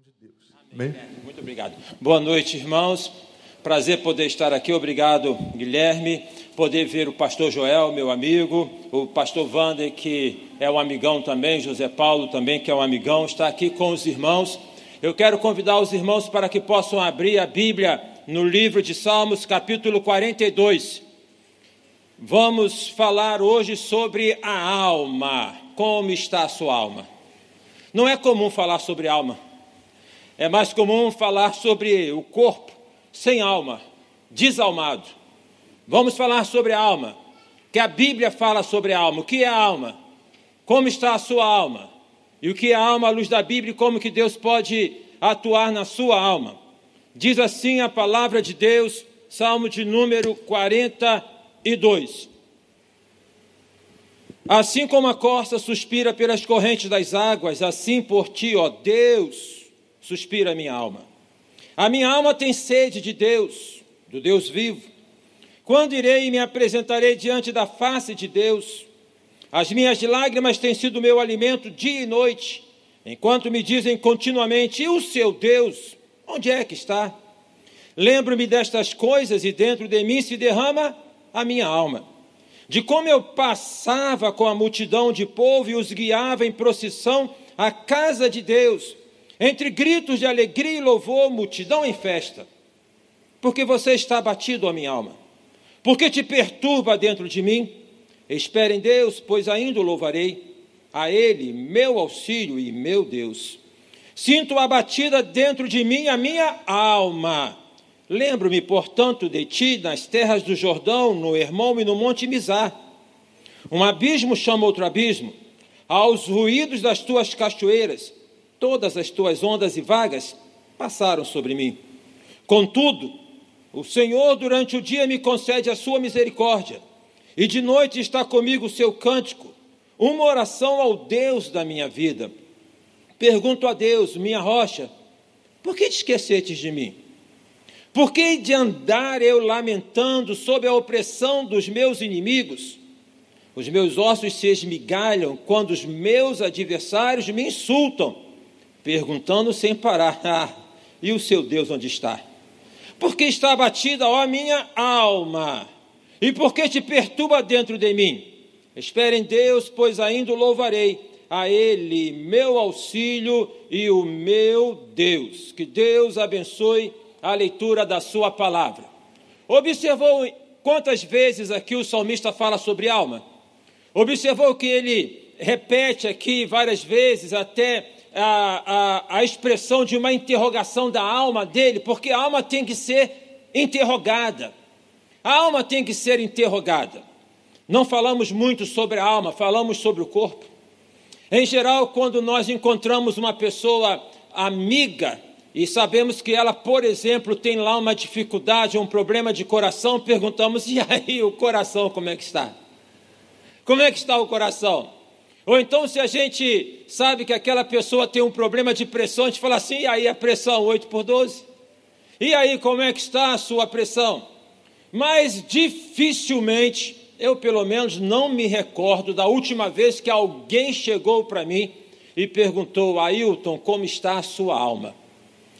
de Deus. Amém? Muito obrigado. Boa noite, irmãos. Prazer poder estar aqui. Obrigado, Guilherme. Poder ver o pastor Joel, meu amigo, o pastor Wander, que é um amigão também, José Paulo também, que é um amigão, está aqui com os irmãos. Eu quero convidar os irmãos para que possam abrir a Bíblia no livro de Salmos, capítulo 42. Vamos falar hoje sobre a alma. Como está a sua alma? Não é comum falar sobre alma. É mais comum falar sobre o corpo sem alma, desalmado. Vamos falar sobre a alma, que a Bíblia fala sobre a alma. O que é a alma? Como está a sua alma? E o que é a alma à luz da Bíblia e como que Deus pode atuar na sua alma? Diz assim a palavra de Deus, Salmo de número 40 e 2. Assim como a corça suspira pelas correntes das águas, assim por ti, ó Deus, suspira a minha alma. A minha alma tem sede de Deus, do Deus vivo. Quando irei e me apresentarei diante da face de Deus? As minhas lágrimas têm sido meu alimento dia e noite, enquanto me dizem continuamente: E o seu Deus, onde é que está? Lembro-me destas coisas e dentro de mim se derrama a minha alma, de como eu passava com a multidão de povo e os guiava em procissão à casa de Deus, entre gritos de alegria e louvor, multidão em festa. Porque você está abatido, a minha alma? Porque te perturba dentro de mim? Espere em Deus, pois ainda o louvarei. A Ele, meu auxílio e meu Deus. Sinto abatida dentro de mim a minha alma. Lembro-me, portanto, de ti nas terras do Jordão, no Hermão e no Monte Mizar. Um abismo chama outro abismo. Aos ruídos das tuas cachoeiras, todas as tuas ondas e vagas passaram sobre mim. Contudo, o Senhor durante o dia me concede a sua misericórdia, e de noite está comigo o seu cântico, uma oração ao Deus da minha vida. Pergunto a Deus, minha rocha, por que te esquecetes de mim? Por que de andar eu lamentando sob a opressão dos meus inimigos? Os meus ossos se esmigalham quando os meus adversários me insultam, perguntando sem parar: Ah, e o seu Deus onde está? Porque está abatida, ó minha alma, e porque te perturba dentro de mim? Espere em Deus, pois ainda o louvarei, a Ele, meu auxílio e o meu Deus. Que Deus abençoe a leitura da sua palavra. Observou quantas vezes aqui o salmista fala sobre alma? Observou que ele repete aqui várias vezes até a, a, a expressão de uma interrogação da alma dele, porque a alma tem que ser interrogada. A alma tem que ser interrogada. Não falamos muito sobre a alma, falamos sobre o corpo. Em geral, quando nós encontramos uma pessoa amiga, e sabemos que ela, por exemplo, tem lá uma dificuldade, um problema de coração, perguntamos: e aí o coração como é que está? Como é que está o coração? Ou então, se a gente sabe que aquela pessoa tem um problema de pressão, a gente fala assim: e aí a pressão 8 por 12? E aí como é que está a sua pressão? Mas dificilmente, eu pelo menos não me recordo da última vez que alguém chegou para mim e perguntou: Ailton, como está a sua alma?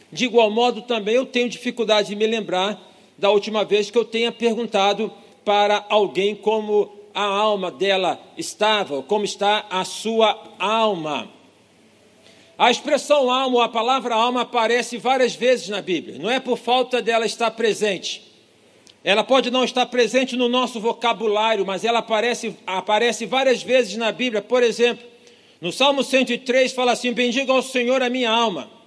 De igual modo, também eu tenho dificuldade de me lembrar da última vez que eu tenha perguntado para alguém como a alma dela estava, como está a sua alma. A expressão alma, a palavra alma aparece várias vezes na Bíblia, não é por falta dela estar presente. Ela pode não estar presente no nosso vocabulário, mas ela aparece, aparece várias vezes na Bíblia. Por exemplo, no Salmo 103 fala assim: Bendiga ao Senhor a minha alma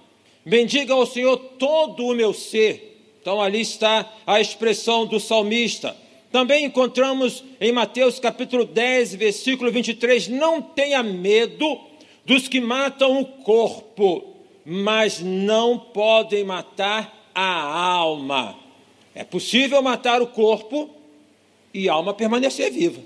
Bendiga ao Senhor todo o meu ser. Então ali está a expressão do salmista. Também encontramos em Mateus capítulo 10, versículo 23, não tenha medo dos que matam o corpo, mas não podem matar a alma. É possível matar o corpo e a alma permanecer viva.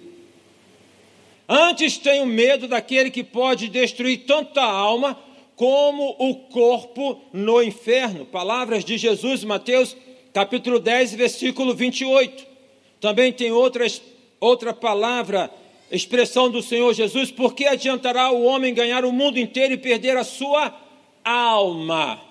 Antes tenho medo daquele que pode destruir tanto a alma como o corpo no inferno. Palavras de Jesus, Mateus capítulo 10, versículo 28. Também tem outras, outra palavra, expressão do Senhor Jesus: por que adiantará o homem ganhar o mundo inteiro e perder a sua alma?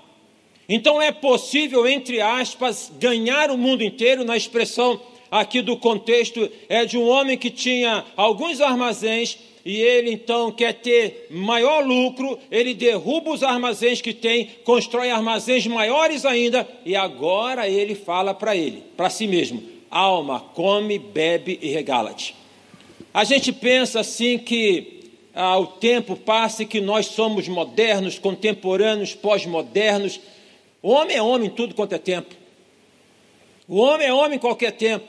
Então é possível, entre aspas, ganhar o mundo inteiro, na expressão aqui do contexto, é de um homem que tinha alguns armazéns e ele então quer ter maior lucro, ele derruba os armazéns que tem, constrói armazéns maiores ainda, e agora ele fala para ele, para si mesmo: alma, come, bebe e regala-te. A gente pensa assim que ah, o tempo passa e que nós somos modernos, contemporâneos, pós-modernos. O homem é homem em tudo quanto é tempo. O homem é homem em qualquer tempo.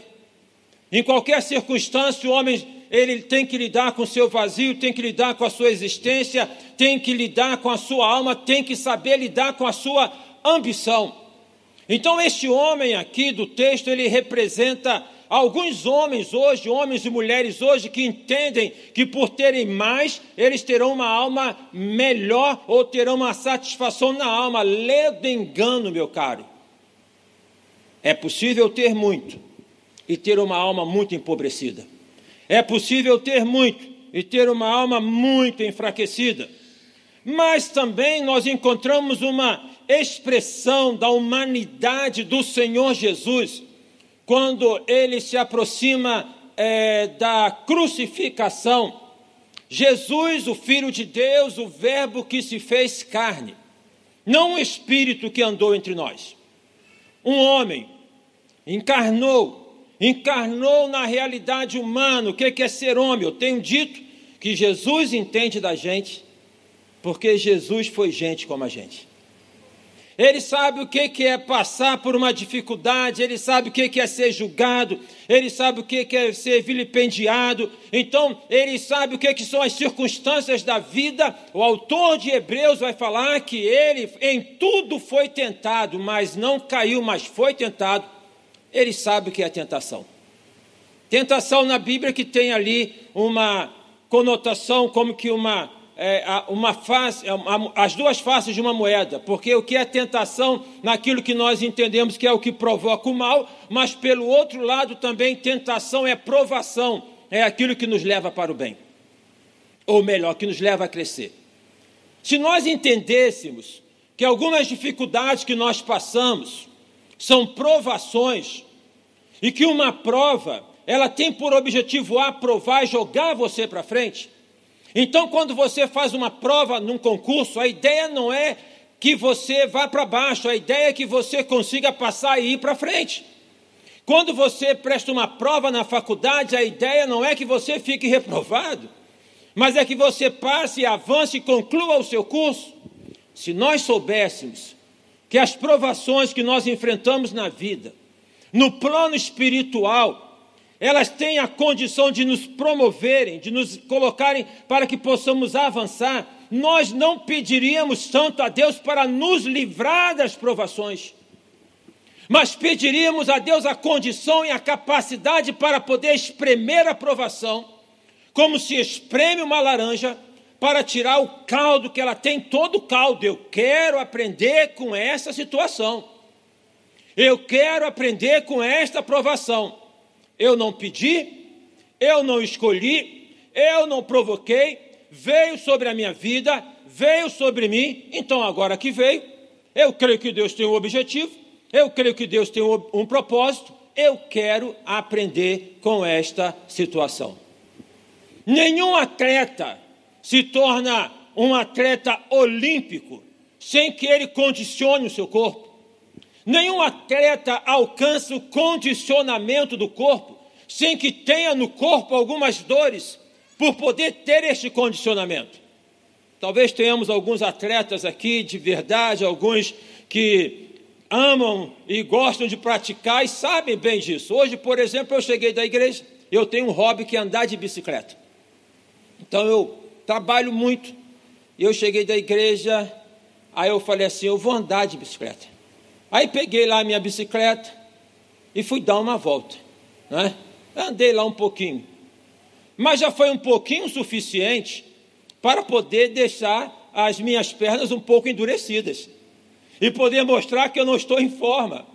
Em qualquer circunstância, o homem ele tem que lidar com o seu vazio, tem que lidar com a sua existência, tem que lidar com a sua alma, tem que saber lidar com a sua ambição. Então, este homem aqui do texto, ele representa alguns homens hoje, homens e mulheres hoje, que entendem que por terem mais, eles terão uma alma melhor ou terão uma satisfação na alma. Ledo engano, meu caro. É possível ter muito e ter uma alma muito empobrecida. É possível ter muito e ter uma alma muito enfraquecida. Mas também nós encontramos uma expressão da humanidade do Senhor Jesus, quando ele se aproxima é, da crucificação. Jesus, o Filho de Deus, o Verbo que se fez carne, não um espírito que andou entre nós, um homem, encarnou, encarnou na realidade humana. O que é ser homem? Eu tenho dito que Jesus entende da gente, porque Jesus foi gente como a gente. Ele sabe o que é passar por uma dificuldade, ele sabe o que é ser julgado, ele sabe o que é ser vilipendiado, então ele sabe o que são as circunstâncias da vida. O autor de Hebreus vai falar que ele em tudo foi tentado, mas não caiu, mas foi tentado ele sabe o que é tentação. Tentação na Bíblia que tem ali uma conotação como que uma, é, uma face, é, as duas faces de uma moeda, porque o que é tentação naquilo que nós entendemos que é o que provoca o mal, mas pelo outro lado também tentação é provação, é aquilo que nos leva para o bem, ou melhor, que nos leva a crescer. Se nós entendêssemos que algumas dificuldades que nós passamos, são provações, e que uma prova, ela tem por objetivo aprovar e jogar você para frente. Então, quando você faz uma prova num concurso, a ideia não é que você vá para baixo, a ideia é que você consiga passar e ir para frente. Quando você presta uma prova na faculdade, a ideia não é que você fique reprovado, mas é que você passe, avance e conclua o seu curso. Se nós soubéssemos que as provações que nós enfrentamos na vida, no plano espiritual, elas têm a condição de nos promoverem, de nos colocarem para que possamos avançar, nós não pediríamos tanto a Deus para nos livrar das provações, mas pediríamos a Deus a condição e a capacidade para poder espremer a provação, como se espreme uma laranja para tirar o caldo que ela tem, todo o caldo. Eu quero aprender com essa situação. Eu quero aprender com esta aprovação. Eu não pedi, eu não escolhi, eu não provoquei, veio sobre a minha vida, veio sobre mim, então agora que veio, eu creio que Deus tem um objetivo, eu creio que Deus tem um, um propósito, eu quero aprender com esta situação. Nenhum atleta se torna um atleta olímpico sem que ele condicione o seu corpo. Nenhum atleta alcança o condicionamento do corpo sem que tenha no corpo algumas dores por poder ter este condicionamento. Talvez tenhamos alguns atletas aqui de verdade, alguns que amam e gostam de praticar e sabem bem disso. Hoje, por exemplo, eu cheguei da igreja, eu tenho um hobby que é andar de bicicleta. Então eu trabalho muito. Eu cheguei da igreja, aí eu falei assim: eu vou andar de bicicleta. Aí peguei lá a minha bicicleta e fui dar uma volta. Né? Andei lá um pouquinho. Mas já foi um pouquinho suficiente para poder deixar as minhas pernas um pouco endurecidas e poder mostrar que eu não estou em forma.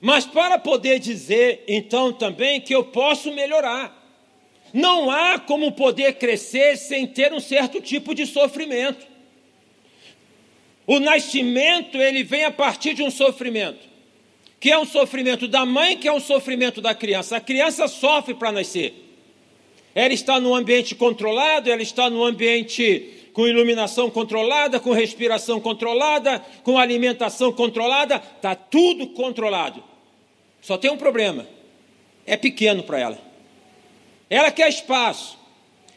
Mas para poder dizer então também que eu posso melhorar. Não há como poder crescer sem ter um certo tipo de sofrimento. O nascimento ele vem a partir de um sofrimento, que é um sofrimento da mãe, que é um sofrimento da criança. A criança sofre para nascer. Ela está num ambiente controlado, ela está num ambiente com iluminação controlada, com respiração controlada, com alimentação controlada, está tudo controlado. Só tem um problema: é pequeno para ela. Ela quer espaço,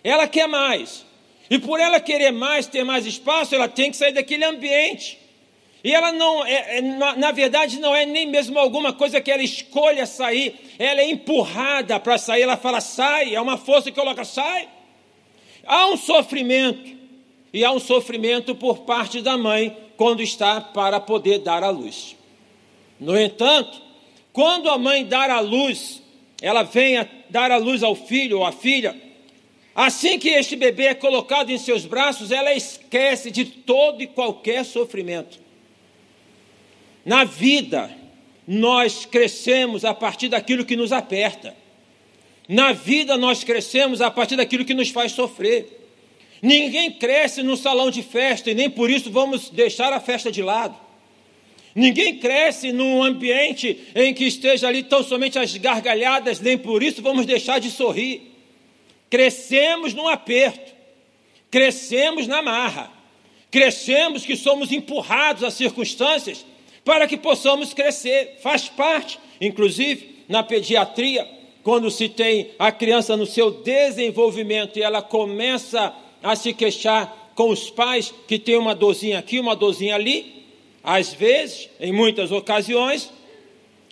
ela quer mais. E por ela querer mais, ter mais espaço, ela tem que sair daquele ambiente. E ela não, é, é, na verdade, não é nem mesmo alguma coisa que ela escolha sair, ela é empurrada para sair, ela fala, sai, é uma força que coloca, sai. Há um sofrimento, e há um sofrimento por parte da mãe quando está para poder dar à luz. No entanto, quando a mãe dar à luz, ela vem a dar à luz ao filho ou à filha, Assim que este bebê é colocado em seus braços, ela esquece de todo e qualquer sofrimento. Na vida, nós crescemos a partir daquilo que nos aperta. Na vida, nós crescemos a partir daquilo que nos faz sofrer. Ninguém cresce no salão de festa e nem por isso vamos deixar a festa de lado. Ninguém cresce num ambiente em que esteja ali tão somente as gargalhadas, nem por isso vamos deixar de sorrir. Crescemos no aperto, crescemos na marra, crescemos que somos empurrados às circunstâncias para que possamos crescer. Faz parte, inclusive, na pediatria, quando se tem a criança no seu desenvolvimento e ela começa a se queixar com os pais que tem uma dorzinha aqui, uma dorzinha ali, às vezes, em muitas ocasiões,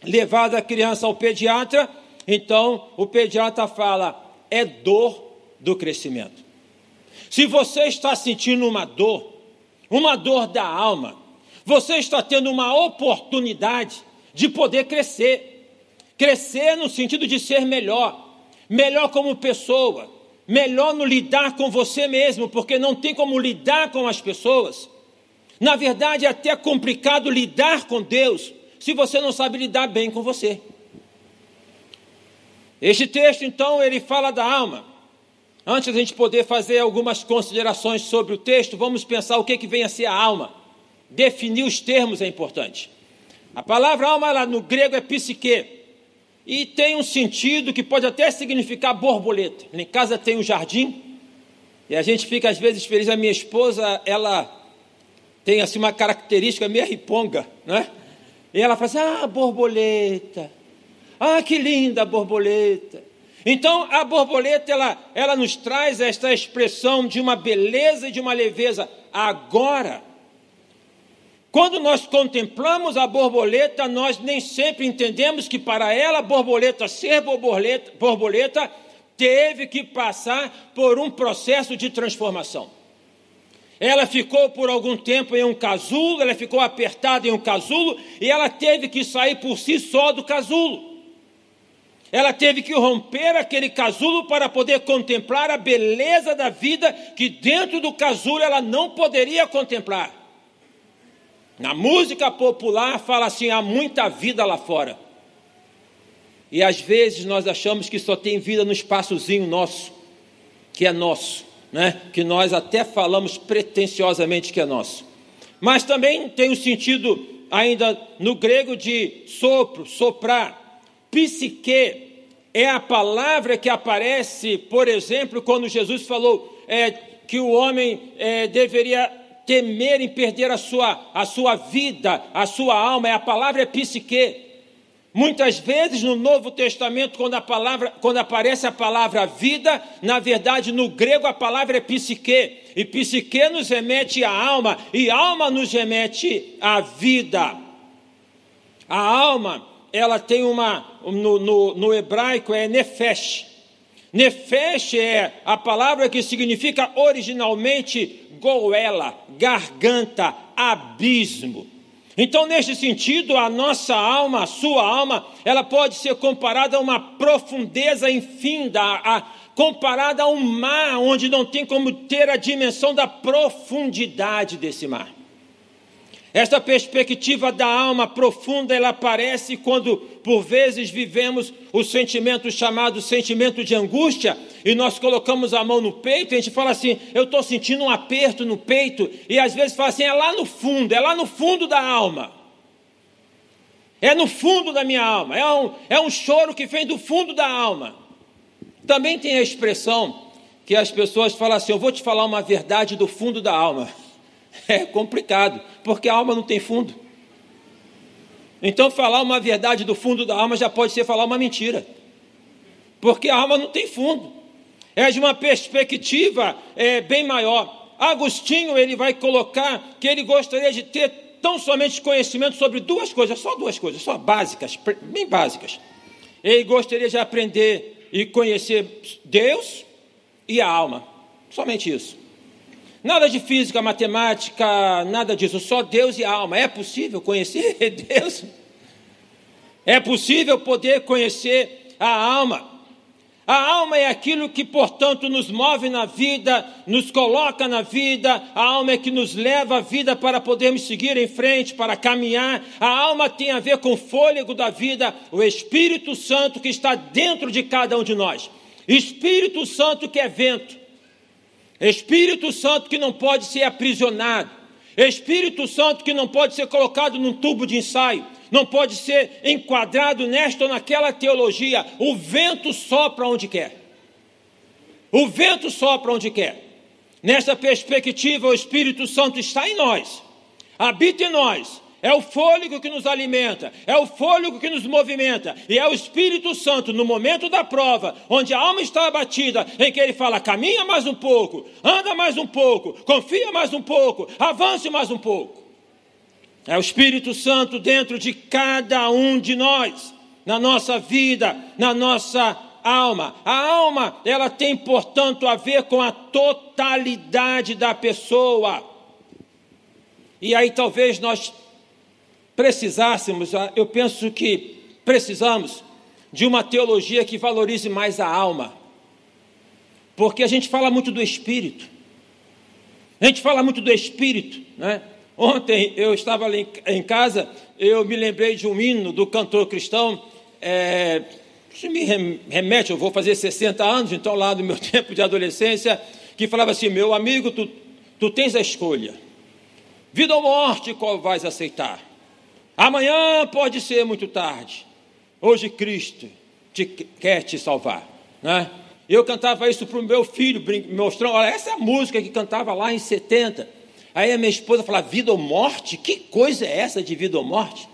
levada a criança ao pediatra, então o pediatra fala: é dor do crescimento. Se você está sentindo uma dor, uma dor da alma, você está tendo uma oportunidade de poder crescer. Crescer no sentido de ser melhor, melhor como pessoa, melhor no lidar com você mesmo, porque não tem como lidar com as pessoas. Na verdade, é até complicado lidar com Deus se você não sabe lidar bem com você. Este texto, então, ele fala da alma. Antes de a gente poder fazer algumas considerações sobre o texto, vamos pensar o que, que vem a ser a alma. Definir os termos é importante. A palavra alma lá no grego é psique e tem um sentido que pode até significar borboleta. Em casa tem um jardim e a gente fica às vezes feliz. A minha esposa, ela tem assim uma característica meio riponga, né? E ela fala assim: ah, borboleta. Ah, que linda a borboleta. Então, a borboleta, ela, ela nos traz esta expressão de uma beleza e de uma leveza. Agora, quando nós contemplamos a borboleta, nós nem sempre entendemos que para ela borboleta ser borboleta, borboleta teve que passar por um processo de transformação. Ela ficou por algum tempo em um casulo, ela ficou apertada em um casulo e ela teve que sair por si só do casulo. Ela teve que romper aquele casulo para poder contemplar a beleza da vida que dentro do casulo ela não poderia contemplar. Na música popular fala assim: há muita vida lá fora. E às vezes nós achamos que só tem vida no espaçozinho nosso, que é nosso, né? que nós até falamos pretensiosamente que é nosso. Mas também tem o um sentido ainda no grego de sopro, soprar Psique é a palavra que aparece, por exemplo, quando Jesus falou é, que o homem é, deveria temer em perder a sua, a sua vida, a sua alma, é a palavra é psique. Muitas vezes no Novo Testamento, quando, a palavra, quando aparece a palavra vida, na verdade no grego a palavra é psique, e psique nos remete à alma, e alma nos remete à vida. A alma ela tem uma, no, no, no hebraico é nefesh. Nefesh é a palavra que significa originalmente goela, garganta, abismo. Então, neste sentido, a nossa alma, a sua alma, ela pode ser comparada a uma profundeza infinda, a, comparada a um mar onde não tem como ter a dimensão da profundidade desse mar. Esta perspectiva da alma profunda, ela aparece quando, por vezes, vivemos o sentimento chamado sentimento de angústia, e nós colocamos a mão no peito, e a gente fala assim: eu estou sentindo um aperto no peito, e às vezes fala assim: é lá no fundo, é lá no fundo da alma. É no fundo da minha alma, é um, é um choro que vem do fundo da alma. Também tem a expressão que as pessoas falam assim: eu vou te falar uma verdade do fundo da alma. É complicado, porque a alma não tem fundo. Então, falar uma verdade do fundo da alma já pode ser falar uma mentira, porque a alma não tem fundo. É de uma perspectiva é, bem maior. Agostinho ele vai colocar que ele gostaria de ter tão somente conhecimento sobre duas coisas, só duas coisas, só básicas, bem básicas. Ele gostaria de aprender e conhecer Deus e a alma, somente isso. Nada de física, matemática, nada disso, só Deus e alma. É possível conhecer Deus? É possível poder conhecer a alma? A alma é aquilo que, portanto, nos move na vida, nos coloca na vida, a alma é que nos leva à vida para podermos seguir em frente, para caminhar. A alma tem a ver com o fôlego da vida, o Espírito Santo que está dentro de cada um de nós. Espírito Santo que é vento, Espírito Santo que não pode ser aprisionado, Espírito Santo que não pode ser colocado num tubo de ensaio, não pode ser enquadrado nesta ou naquela teologia. O vento sopra onde quer. O vento sopra onde quer. Nesta perspectiva, o Espírito Santo está em nós, habita em nós, é o fôlego que nos alimenta, é o fôlego que nos movimenta, e é o Espírito Santo no momento da prova, onde a alma está abatida, em que ele fala: caminha mais um pouco, anda mais um pouco, confia mais um pouco, avance mais um pouco. É o Espírito Santo dentro de cada um de nós, na nossa vida, na nossa alma. A alma, ela tem, portanto, a ver com a totalidade da pessoa. E aí talvez nós precisássemos, ah, eu penso que precisamos de uma teologia que valorize mais a alma. Porque a gente fala muito do espírito. A gente fala muito do espírito, né? Ontem eu estava ali em casa, eu me lembrei de um hino do cantor cristão, é, isso me remete, eu vou fazer 60 anos, então lá do meu tempo de adolescência, que falava assim: meu amigo, tu, tu tens a escolha, vida ou morte, qual vais aceitar? Amanhã pode ser muito tarde. Hoje Cristo te, quer te salvar. Né? Eu cantava isso para o meu filho, mostrando, olha, essa é a música que cantava lá em 70. Aí a minha esposa fala, vida ou morte? Que coisa é essa de vida ou morte?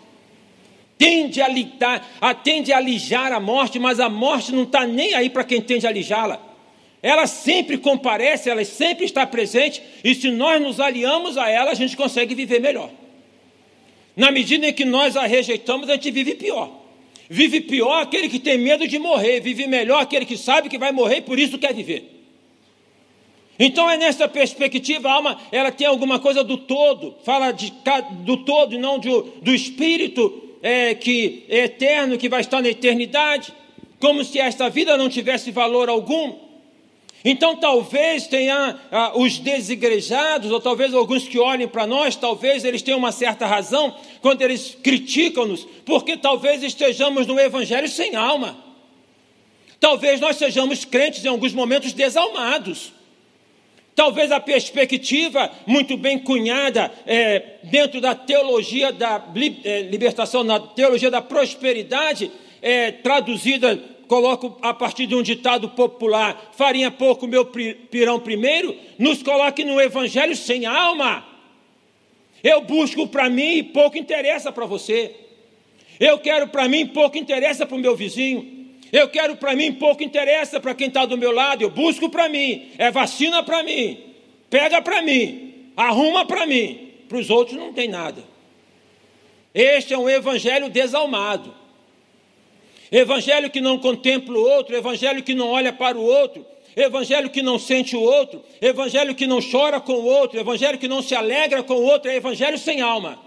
Tende a, litar, tende a alijar a morte, mas a morte não está nem aí para quem tende a alijá-la. Ela sempre comparece, ela sempre está presente, e se nós nos aliamos a ela, a gente consegue viver melhor. Na medida em que nós a rejeitamos, a gente vive pior. Vive pior aquele que tem medo de morrer, vive melhor aquele que sabe que vai morrer e por isso quer viver. Então é nessa perspectiva, a alma ela tem alguma coisa do todo, fala de, do todo e não de, do espírito é, que é eterno, que vai estar na eternidade, como se esta vida não tivesse valor algum. Então, talvez tenha ah, os desigrejados, ou talvez alguns que olhem para nós, talvez eles tenham uma certa razão quando eles criticam-nos, porque talvez estejamos no Evangelho sem alma. Talvez nós sejamos crentes em alguns momentos desalmados. Talvez a perspectiva muito bem cunhada é, dentro da teologia da é, libertação, na teologia da prosperidade, é, traduzida coloco a partir de um ditado popular, farinha pouco, meu pirão primeiro, nos coloque no evangelho sem alma. Eu busco para mim e pouco interessa para você. Eu quero para mim, pouco interessa para o meu vizinho. Eu quero para mim, pouco interessa para quem está do meu lado. Eu busco para mim, é vacina para mim, pega para mim, arruma para mim. Para os outros não tem nada. Este é um evangelho desalmado. Evangelho que não contempla o outro, evangelho que não olha para o outro, evangelho que não sente o outro, evangelho que não chora com o outro, evangelho que não se alegra com o outro, é evangelho sem alma.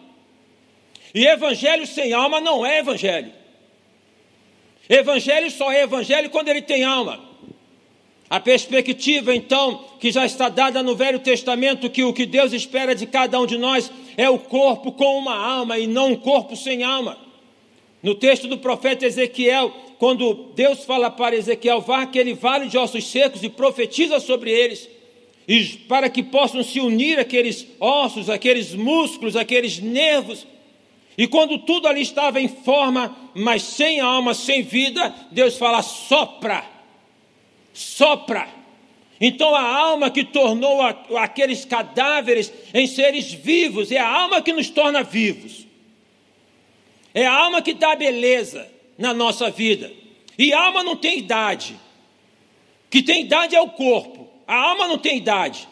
E evangelho sem alma não é evangelho. Evangelho só é evangelho quando ele tem alma. A perspectiva, então, que já está dada no Velho Testamento, que o que Deus espera de cada um de nós é o corpo com uma alma e não um corpo sem alma. No texto do profeta Ezequiel, quando Deus fala para Ezequiel, vá aquele vale de ossos secos e profetiza sobre eles, e para que possam se unir aqueles ossos, aqueles músculos, aqueles nervos. E quando tudo ali estava em forma, mas sem alma, sem vida, Deus fala: sopra, sopra. Então a alma que tornou aqueles cadáveres em seres vivos, é a alma que nos torna vivos. É a alma que dá beleza na nossa vida. E a alma não tem idade. Que tem idade é o corpo. A alma não tem idade.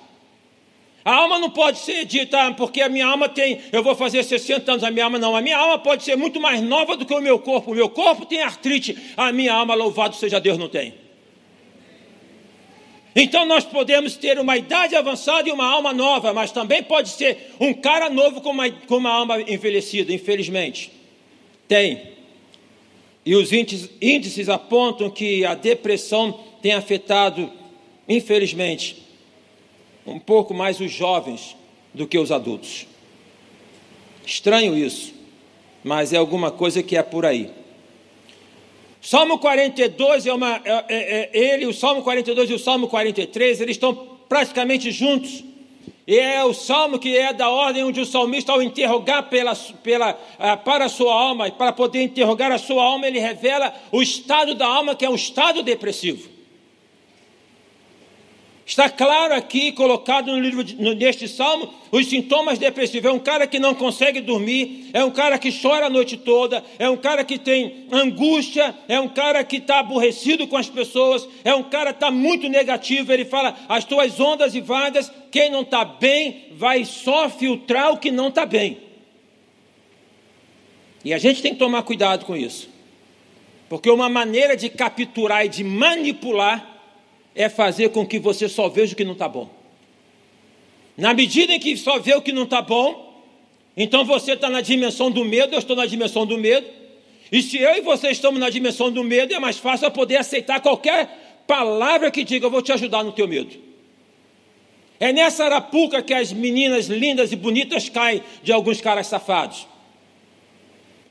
A alma não pode ser dita, ah, porque a minha alma tem, eu vou fazer 60 anos, a minha alma não. A minha alma pode ser muito mais nova do que o meu corpo. O meu corpo tem artrite, a minha alma, louvado seja Deus, não tem. Então nós podemos ter uma idade avançada e uma alma nova, mas também pode ser um cara novo com uma, com uma alma envelhecida, infelizmente. Tem. E os índices, apontam que a depressão tem afetado, infelizmente, um pouco mais os jovens do que os adultos. Estranho isso, mas é alguma coisa que é por aí. Salmo 42 é uma. É, é, é, ele, o Salmo 42 e o Salmo 43, eles estão praticamente juntos. E é o salmo que é da ordem onde o salmista, ao interrogar pela, pela, ah, para a sua alma, para poder interrogar a sua alma, ele revela o estado da alma, que é um estado depressivo. Está claro aqui, colocado no livro, neste salmo, os sintomas depressivos. É um cara que não consegue dormir, é um cara que chora a noite toda, é um cara que tem angústia, é um cara que está aborrecido com as pessoas, é um cara que está muito negativo. Ele fala: as tuas ondas e vagas, quem não está bem vai só filtrar o que não está bem. E a gente tem que tomar cuidado com isso, porque uma maneira de capturar e de manipular é fazer com que você só veja o que não está bom. Na medida em que só vê o que não está bom, então você está na dimensão do medo, eu estou na dimensão do medo. E se eu e você estamos na dimensão do medo, é mais fácil eu poder aceitar qualquer palavra que diga, eu vou te ajudar no teu medo. É nessa arapuca que as meninas lindas e bonitas caem de alguns caras safados.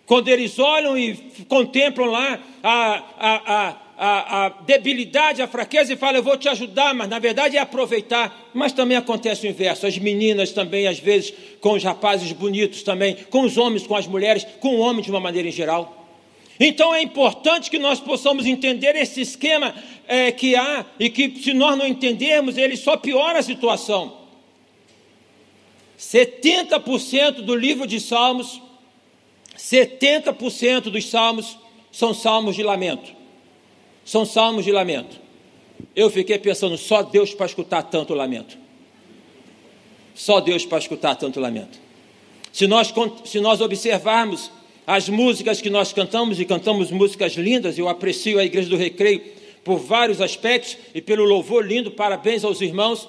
Quando eles olham e contemplam lá a, a, a, a, a, debilidade, a fraqueza e fala, eu vou te ajudar, mas na verdade é aproveitar. Mas também acontece o inverso. As meninas também, às vezes, com os rapazes bonitos também, com os homens, com as mulheres, com o homem de uma maneira em geral. Então é importante que nós possamos entender esse esquema é, que há e que, se nós não entendermos, ele só piora a situação. 70% do livro de Salmos, 70% dos salmos são salmos de lamento. São salmos de lamento. Eu fiquei pensando, só Deus para escutar tanto lamento. Só Deus para escutar tanto lamento. Se nós, se nós observarmos as músicas que nós cantamos, e cantamos músicas lindas, eu aprecio a Igreja do Recreio por vários aspectos e pelo louvor lindo, parabéns aos irmãos,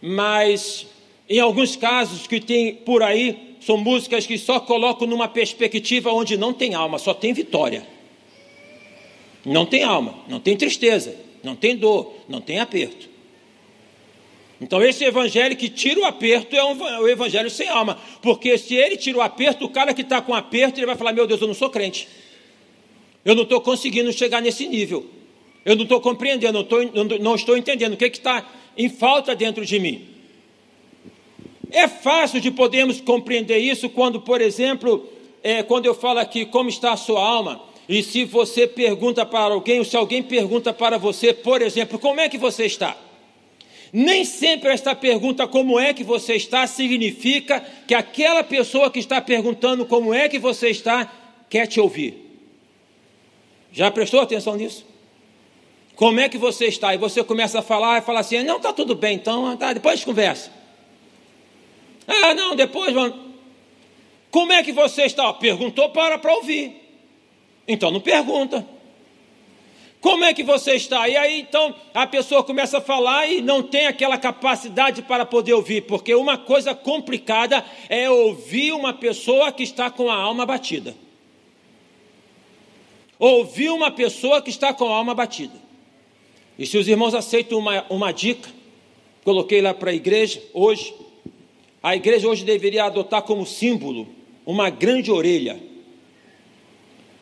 mas em alguns casos que tem por aí, são músicas que só colocam numa perspectiva onde não tem alma, só tem vitória. Não tem alma, não tem tristeza, não tem dor, não tem aperto. Então, esse evangelho que tira o aperto é um evangelho sem alma. Porque se ele tira o aperto, o cara que está com aperto, ele vai falar: Meu Deus, eu não sou crente. Eu não estou conseguindo chegar nesse nível. Eu não estou compreendendo, não estou, não estou entendendo o que está em falta dentro de mim. É fácil de podermos compreender isso quando, por exemplo, é, quando eu falo aqui como está a sua alma. E se você pergunta para alguém, ou se alguém pergunta para você, por exemplo, como é que você está? Nem sempre esta pergunta, como é que você está, significa que aquela pessoa que está perguntando como é que você está, quer te ouvir. Já prestou atenção nisso? Como é que você está? E você começa a falar e fala assim: não, está tudo bem, então tá, depois conversa. Ah, não, depois vamos. Como é que você está? Perguntou para para ouvir. Então não pergunta. Como é que você está? E aí então a pessoa começa a falar e não tem aquela capacidade para poder ouvir, porque uma coisa complicada é ouvir uma pessoa que está com a alma batida. Ouvir uma pessoa que está com a alma batida. E se os irmãos aceitam uma, uma dica, coloquei lá para a igreja hoje, a igreja hoje deveria adotar como símbolo uma grande orelha,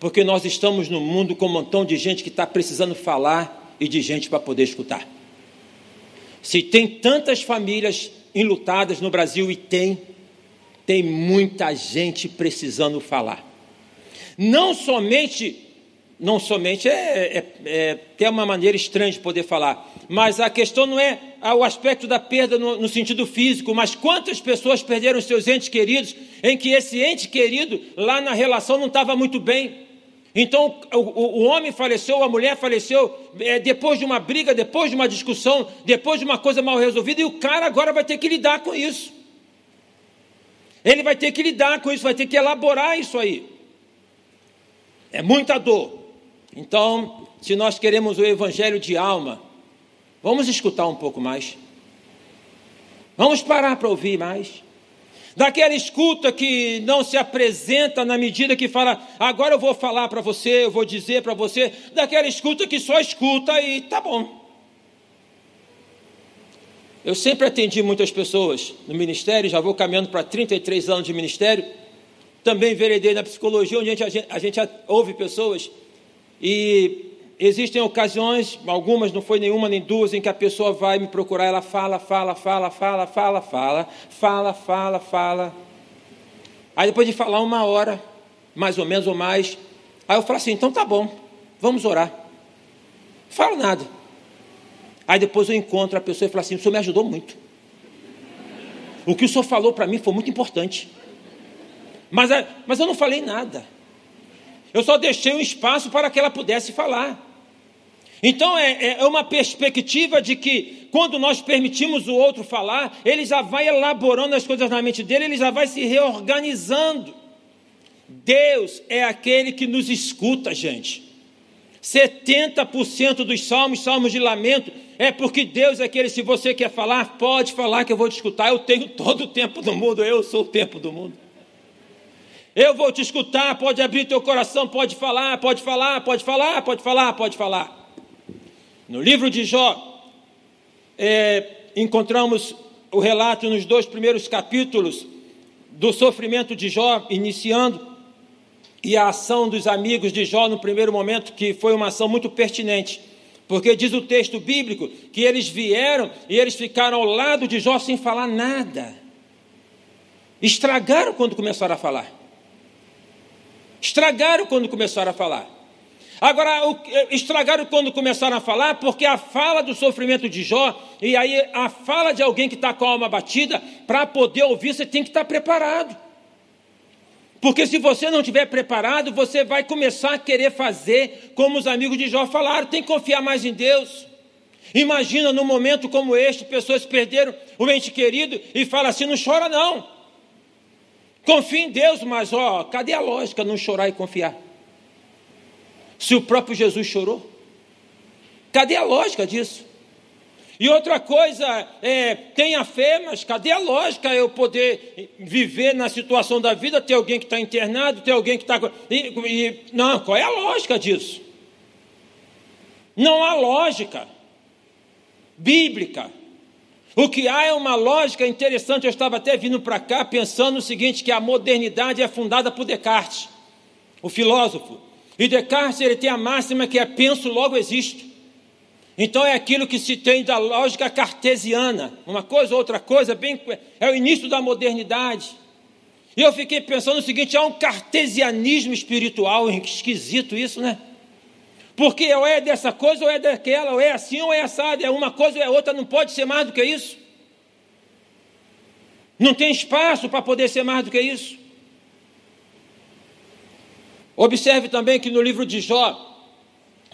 porque nós estamos no mundo com um montão de gente que está precisando falar e de gente para poder escutar. Se tem tantas famílias enlutadas no Brasil, e tem, tem muita gente precisando falar. Não somente, não somente é, é, é, uma maneira estranha de poder falar, mas a questão não é o aspecto da perda no, no, sentido físico, mas quantas pessoas perderam seus entes queridos, em que esse ente querido lá na relação não estava muito bem. Então o, homem faleceu, a mulher faleceu, é, depois de uma briga, depois de uma discussão, depois de uma coisa mal resolvida, e o cara agora vai ter que lidar com isso. Ele vai ter que lidar com isso, vai ter que elaborar isso aí. É muita dor. Então, se nós queremos o evangelho de alma, Vamos escutar um pouco mais. Vamos parar para ouvir mais. Daquela escuta que não se apresenta na medida que fala, agora eu vou falar para você, eu vou dizer para você. Daquela escuta que só escuta e tá bom. Eu sempre atendi muitas pessoas no ministério, já vou caminhando para 33 anos de ministério. Também veredei na psicologia, onde a gente, a gente ouve pessoas e existem ocasiões, algumas, não foi nenhuma nem duas, em que a pessoa vai me procurar, ela fala, fala, fala, fala, fala, fala, fala, fala, fala. Aí depois de falar uma hora, mais ou menos ou mais, aí eu falo assim, então tá bom, vamos orar. Falo nada. Aí depois eu encontro a pessoa e falo assim, o senhor me ajudou muito. O que o senhor falou para mim foi muito importante. Mas, mas eu não falei nada. Eu só deixei um espaço para que ela pudesse falar. Então é, é, é, uma perspectiva de que quando nós permitimos o outro falar, ele já vai elaborando as coisas na mente dele, ele já vai se reorganizando. Deus é aquele que nos escuta, gente. 70% dos salmos, salmos de lamento, é porque Deus é aquele, se você quer falar, pode falar que eu vou te escutar. Eu tenho todo o tempo do mundo, eu sou o tempo do mundo. Eu vou te escutar, pode abrir teu coração, pode falar, pode falar, pode falar, pode falar, pode falar. No livro de Jó, é, encontramos o relato nos dois primeiros capítulos do sofrimento de Jó, iniciando, e a ação dos amigos de Jó no primeiro momento, que foi uma ação muito pertinente, porque diz o texto bíblico que eles vieram e eles ficaram ao lado de Jó sem falar nada. Estragaram quando começaram a falar. Estragaram quando começaram a falar. Agora, eh, estragaram quando começaram a falar, porque a fala do sofrimento de Jó, e aí a fala de alguém que está com a alma batida, para poder ouvir, você tem que estar tá preparado. Porque se você não estiver preparado, você vai começar a querer fazer como os amigos de Jó falaram, tem que confiar mais em Deus. Imagina num momento como este, pessoas perderam o ente querido e fala assim: não chora não. Confia em Deus, mas ó, cadê a lógica não chorar e confiar? Se o próprio Jesus chorou? Cadê a lógica disso? E outra coisa, é, tenha fé, mas cadê a lógica eu poder viver na situação da vida, ter alguém que está internado, ter alguém que está. Não, qual é a lógica disso? Não há lógica bíblica. O que há é uma lógica interessante. Eu estava até vindo para cá pensando o seguinte: que a modernidade é fundada por Descartes, o filósofo. E Descartes ele tem a máxima que é penso, logo existe. Então é aquilo que se tem da lógica cartesiana, uma coisa ou outra coisa, bem, é o início da modernidade. E eu fiquei pensando o seguinte: há um cartesianismo espiritual, esquisito isso, né? Porque ou é dessa coisa ou é daquela, ou é assim ou é assado, é uma coisa ou é outra, não pode ser mais do que isso. Não tem espaço para poder ser mais do que isso. Observe também que no livro de Jó,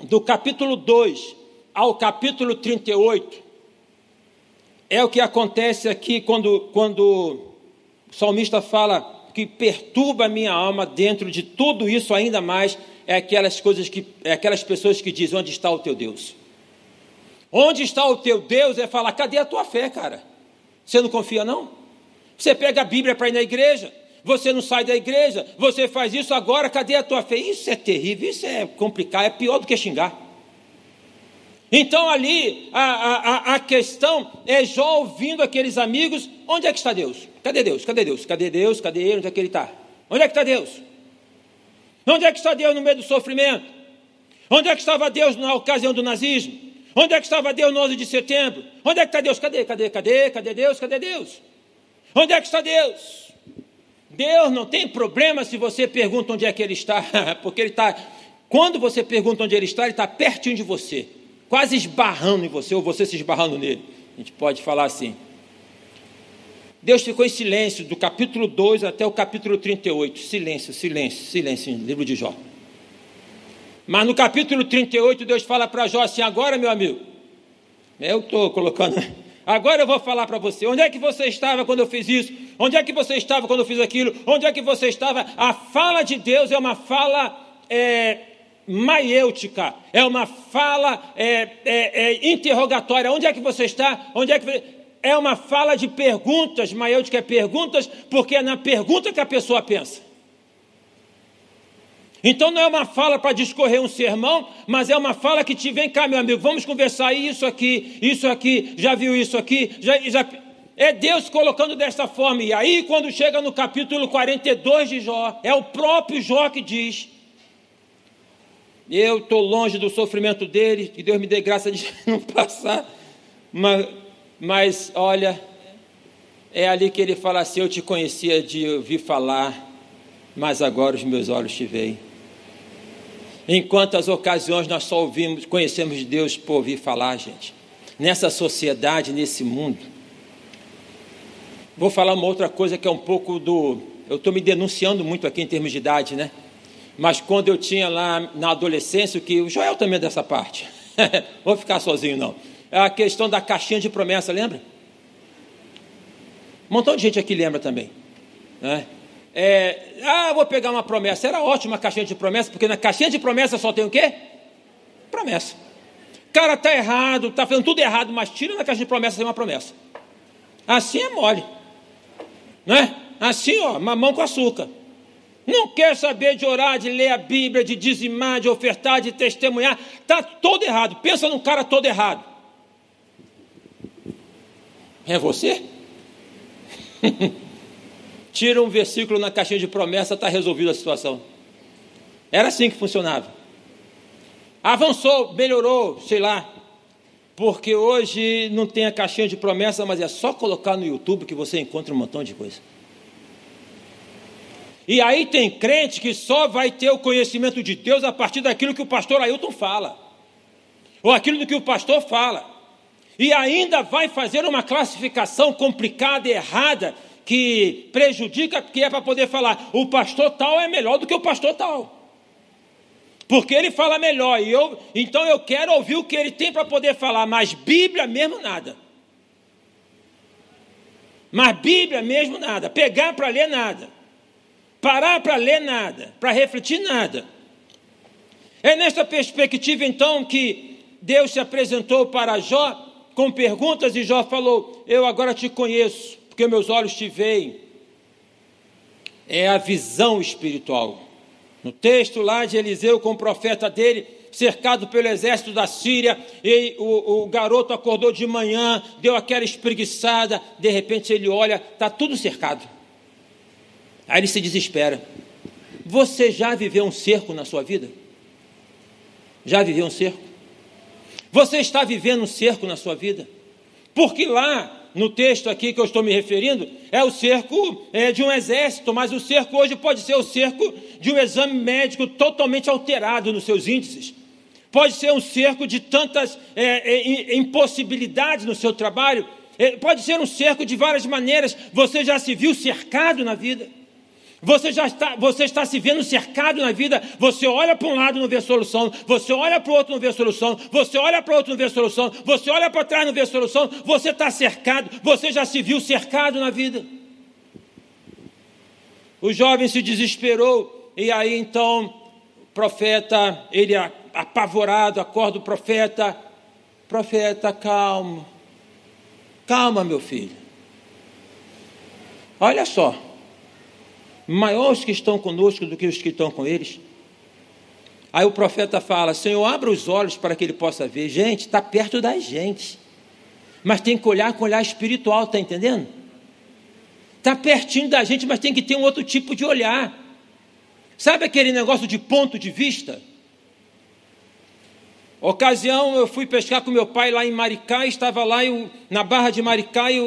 do capítulo 2 ao capítulo 38, é o que acontece aqui quando, quando o salmista fala que perturba a minha alma dentro de tudo isso ainda mais é aquelas coisas que é aquelas pessoas que dizem onde está o teu Deus? Onde está o teu Deus é falar, cadê a tua fé, cara? Você não confia não? Você pega a Bíblia para ir na igreja, você não sai da igreja, você faz isso agora, cadê a tua fé? Isso é terrível, isso é complicado, é pior do que xingar. Então ali a, a, a questão é Jó ouvindo aqueles amigos: onde é que está Deus? Cadê Deus? Cadê Deus? Cadê Deus? Cadê ele? Onde é que ele está? Onde é que está Deus? Onde é que está Deus no meio do sofrimento? Onde é que estava Deus na ocasião do nazismo? Onde é que estava Deus no 11 de setembro? Onde é que está Deus? Cadê? Cadê? Cadê? Cadê Deus? Cadê Deus? Onde é que está Deus? Deus não tem problema se você pergunta onde é que Ele está, porque Ele está. Quando você pergunta onde Ele está, Ele está pertinho de você, quase esbarrando em você, ou você se esbarrando nele. A gente pode falar assim. Deus ficou em silêncio do capítulo 2 até o capítulo 38. Silêncio, silêncio, silêncio, livro de Jó. Mas no capítulo 38, Deus fala para Jó assim: agora, meu amigo, eu estou colocando. Agora eu vou falar para você. Onde é que você estava quando eu fiz isso? Onde é que você estava quando eu fiz aquilo? Onde é que você estava? A fala de Deus é uma fala é, maiêutica, é uma fala é, é, é, interrogatória. Onde é que você está? Onde é que é uma fala de perguntas, maiêutica é perguntas, porque é na pergunta que a pessoa pensa. Então não é uma fala para discorrer um sermão, mas é uma fala que te vem cá, meu amigo, vamos conversar isso aqui, isso aqui, já viu isso aqui, já, já... É Deus colocando desta forma. E aí, quando chega no capítulo 42 de Jó, é o próprio Jó que diz: Eu estou longe do sofrimento dele, que Deus me dê graça de não passar, mas, mas olha, é ali que ele fala assim: Eu te conhecia de ouvir falar, mas agora os meus olhos te veem. Em quantas ocasiões nós só ouvimos, conhecemos Deus por ouvir falar, gente. Nessa sociedade, nesse mundo. Vou falar uma outra coisa que é um pouco do. Eu estou me denunciando muito aqui em termos de idade, né? Mas quando eu tinha lá na adolescência, que o Joel também é dessa parte. Vou ficar sozinho, não. É a questão da caixinha de promessa, lembra? Um montão de gente aqui lembra também. Né? É, ah, vou pegar uma promessa. Era ótima a caixinha de promessa, porque na caixinha de promessa só tem o quê? Promessa. Cara, tá errado, tá fazendo tudo errado, mas tira na caixinha de promessa tem uma promessa. Assim é mole. Né? Assim, ó, mamão com açúcar. Não quer saber de orar, de ler a Bíblia, de dizimar, de ofertar, de testemunhar. Tá todo errado. Pensa num cara todo errado. É você? tira um versículo na caixinha de promessa, está resolvida a situação. Era assim que funcionava. Avançou, melhorou, sei lá. Porque hoje não tem a caixinha de promessa, mas é só colocar no YouTube que você encontra um montão de coisa. E aí tem crente que só vai ter o conhecimento de Deus a partir daquilo que o pastor Ailton fala, ou aquilo do que o pastor fala. E ainda vai fazer uma classificação complicada errada que prejudica, que é para poder falar, o pastor tal é melhor do que o pastor tal. Porque ele fala melhor, e eu, então eu quero ouvir o que ele tem para poder falar, mas Bíblia mesmo nada. Mas Bíblia mesmo nada, pegar para ler nada, parar para ler nada, para refletir nada. É nesta perspectiva então que Deus se apresentou para Jó com perguntas e Jó falou: Eu agora te conheço porque meus olhos te veem. É a visão espiritual. No texto lá de Eliseu com o profeta dele, cercado pelo exército da Síria, e o, o garoto acordou de manhã, deu aquela espreguiçada, de repente ele olha, está tudo cercado. Aí ele se desespera. Você já viveu um cerco na sua vida? Já viveu um cerco? Você está vivendo um cerco na sua vida? Porque lá no texto aqui que eu estou me referindo, é o cerco é, de um exército, mas o cerco hoje pode ser o cerco de um exame médico totalmente alterado nos seus índices. Pode ser um cerco de tantas é, é, impossibilidades no seu trabalho. É, pode ser um cerco de várias maneiras. Você já se viu cercado na vida. Você já está, você está se vendo cercado na vida. Você olha para um lado e não vê solução. Você olha para o outro e não vê solução. Você olha para o outro e não vê solução. Você olha para trás e não vê solução. Você está cercado. Você já se viu cercado na vida. O jovem se desesperou. E aí então, o profeta, ele apavorado, acorda o profeta. Profeta, calma. Calma, meu filho. Olha só maiores que estão conosco do que os que estão com eles. Aí o profeta fala: Senhor, abra os olhos para que ele possa ver. Gente, está perto da gente. Mas tem que olhar com olhar espiritual, está entendendo? Está pertinho da gente, mas tem que ter um outro tipo de olhar. Sabe aquele negócio de ponto de vista? Ocasião, eu fui pescar com meu pai lá em Maricá, estava lá eu, na barra de Maricá, e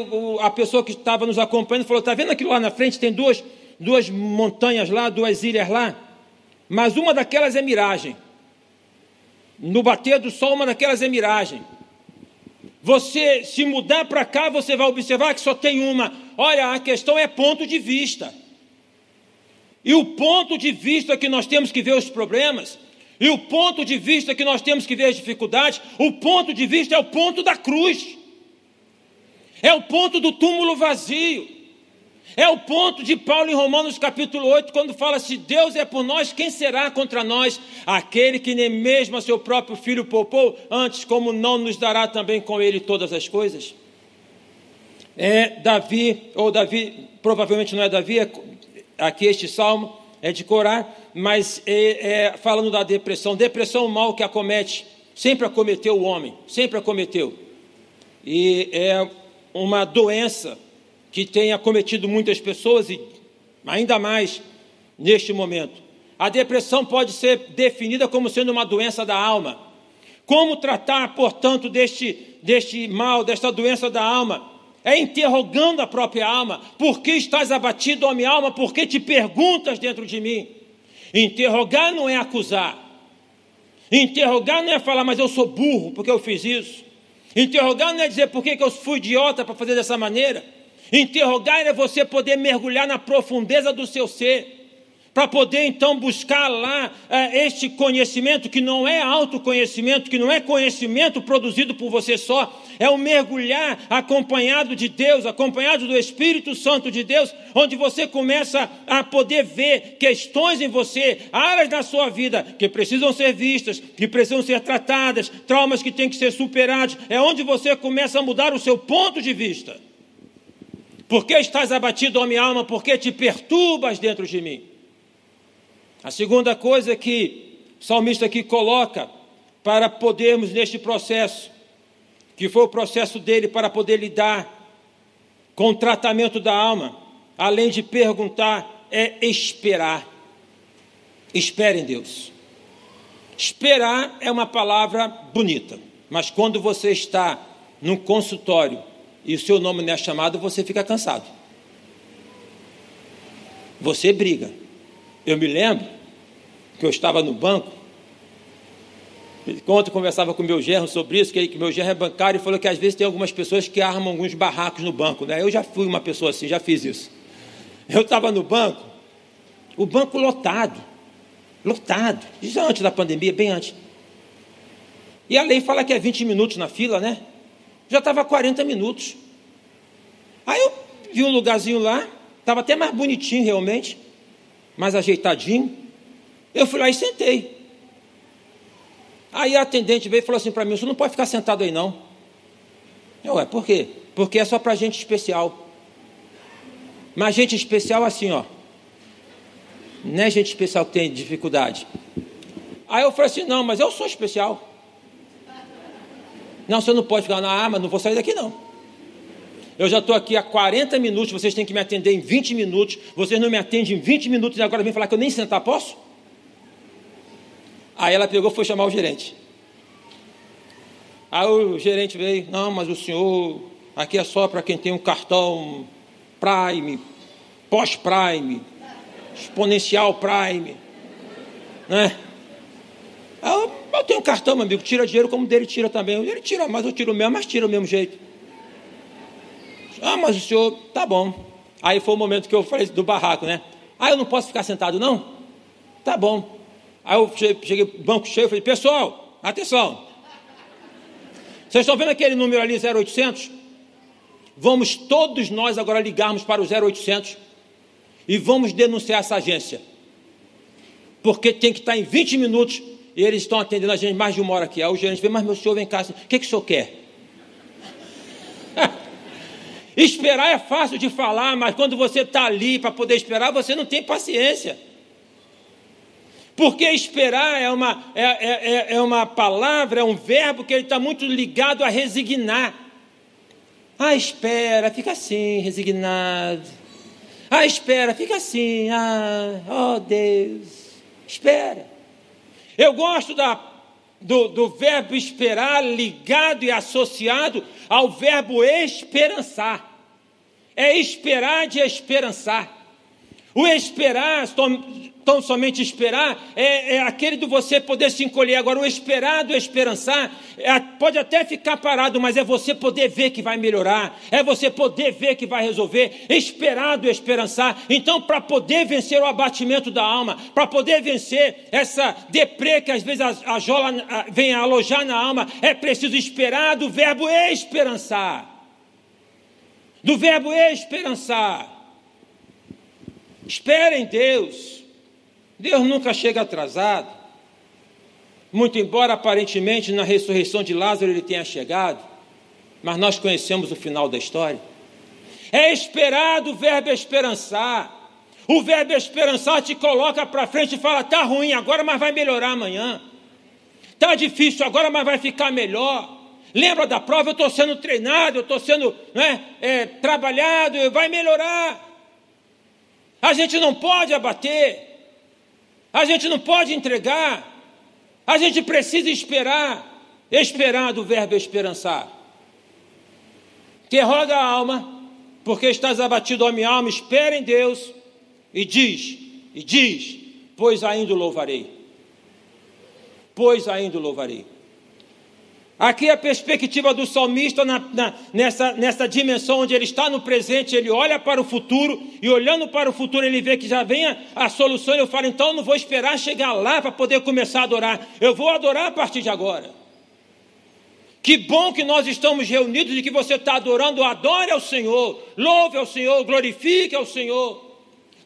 a pessoa que estava nos acompanhando falou: Está vendo aquilo lá na frente? Tem duas, duas montanhas lá, duas ilhas lá mas uma daquelas é miragem. No bater do sol, uma daquelas é miragem. Você, se mudar para cá, você vai observar que só tem uma. Olha, a questão é ponto de vista. E o ponto de vista que nós temos que ver os problemas, e o ponto de vista que nós temos que ver as dificuldades, o ponto de vista é o ponto da cruz, é o ponto do túmulo vazio. É o ponto de Paulo em Romanos capítulo 8, quando fala: se Deus é por nós, quem será contra nós? Aquele que nem mesmo a seu próprio filho poupou, antes, como não nos dará também com ele todas as coisas? É Davi, ou Davi, provavelmente não é Davi, é, aqui este salmo é de Corá, mas é, é, falando da depressão. Depressão é mal que acomete, sempre acometeu o homem, sempre acometeu. E é uma doença que tem acometido muitas pessoas e ainda mais neste momento. A depressão pode ser definida como sendo uma doença da alma. Como tratar, portanto, deste, deste mal, desta doença da alma? É interrogando a própria alma. Por que estás abatido, ó minha alma? Por que te perguntas dentro de mim? Interrogar não é acusar. Interrogar não é falar, mas eu sou burro porque eu fiz isso. Interrogar não é dizer por que eu fui idiota para fazer dessa maneira. Interrogar é você poder mergulhar na profundeza do seu ser, para poder então buscar lá é, este conhecimento que não é autoconhecimento, que não é conhecimento produzido por você só, é o mergulhar acompanhado de Deus, acompanhado do Espírito Santo de Deus, onde você começa a poder ver questões em você, áreas da sua vida que precisam ser vistas, que precisam ser tratadas, traumas que têm que ser superados, é onde você começa a mudar o seu ponto de vista. Por que estás abatido, ó minha alma? Por que te perturbas dentro de mim? A segunda coisa que o salmista aqui coloca para podermos neste processo, que foi o processo dele para poder lidar com o tratamento da alma, além de perguntar, é esperar. Espere em Deus. Esperar é uma palavra bonita, mas quando você está num consultório e o seu nome não é chamado, você fica cansado. Você briga. Eu me lembro que eu estava no banco, Ontem conversava com meu gerro sobre isso, que, que meu gerro é bancário e falou que às vezes tem algumas pessoas que armam alguns barracos no banco. Né? Eu já fui uma pessoa assim, já fiz isso. Eu estava no banco, o banco lotado, lotado, isso antes da pandemia, bem antes. E a lei fala que é 20 minutos na fila, né? Já estava 40 minutos. Aí eu vi um lugarzinho lá, estava até mais bonitinho realmente, mais ajeitadinho. Eu fui lá e sentei. Aí a atendente veio e falou assim para mim: você não pode ficar sentado aí não. Eu, ué, por quê? Porque é só para gente especial. Mas gente especial assim, ó. Não é gente especial que tem dificuldade. Aí eu falei assim: não, mas eu sou especial. Não, você não pode ficar na arma, não vou sair daqui não. Eu já estou aqui há 40 minutos, vocês têm que me atender em 20 minutos. Vocês não me atendem em 20 minutos e agora vem falar que eu nem sentar posso? Aí ela pegou e foi chamar o gerente. Aí o gerente veio, não, mas o senhor, aqui é só para quem tem um cartão Prime, pós-Prime, exponencial Prime, né? Eu, eu tenho cartão, meu amigo, tira dinheiro como dele tira também. Ele tira mais, eu tiro mesmo, mas tira o mesmo jeito. Ah, mas o senhor, tá bom. Aí foi o momento que eu falei do barraco, né? Ah, eu não posso ficar sentado, não? Tá bom. Aí eu cheguei, banco cheio, falei, pessoal, atenção. Vocês estão vendo aquele número ali, 0800? Vamos todos nós agora ligarmos para o 0800 e vamos denunciar essa agência. Porque tem que estar em 20 minutos e eles estão atendendo a gente mais de uma hora aqui. Aí o gerente vem, mas meu senhor vem cá, o que, que o senhor quer? esperar é fácil de falar, mas quando você está ali para poder esperar, você não tem paciência. Porque esperar é uma, é, é, é, é uma palavra, é um verbo que ele está muito ligado a resignar. Ah, espera, fica assim, resignado. Ah, espera, fica assim. Ah, oh Deus, espera. Eu gosto da, do, do verbo esperar ligado e associado ao verbo esperançar. É esperar de esperançar. O esperar, tão somente esperar, é, é, aquele do você poder se encolher. Agora, o esperar do esperançar, é, pode até ficar parado, mas é você poder ver que vai melhorar, é você poder ver que vai resolver. Esperar do esperançar. Então, para poder vencer o abatimento da alma, para poder vencer essa deprê que às vezes a, a jola a, vem alojar na alma, é preciso esperar do verbo esperançar. Do verbo esperançar. Espere em Deus. Deus nunca chega atrasado. Muito embora aparentemente na ressurreição de Lázaro ele tenha chegado, mas nós conhecemos o final da história. É esperado o verbo esperançar. O verbo esperançar te coloca para frente e fala: está ruim agora, mas vai melhorar amanhã. Está difícil agora, mas vai ficar melhor. Lembra da prova? Eu estou sendo treinado, eu estou sendo né, é, trabalhado, vai melhorar. A gente não pode abater, a gente não pode entregar, a gente precisa esperar. Esperar do verbo esperançar. Que roga a alma, porque estás abatido, ó minha alma, espera em Deus, e diz, e diz, pois ainda louvarei. Pois ainda louvarei. Aqui a perspectiva do salmista na, na, nessa, nessa dimensão onde ele está no presente, ele olha para o futuro e olhando para o futuro ele vê que já vem a, a solução. Ele fala: então não vou esperar chegar lá para poder começar a adorar, eu vou adorar a partir de agora. Que bom que nós estamos reunidos e que você está adorando, adore ao Senhor, louve ao Senhor, glorifique ao Senhor.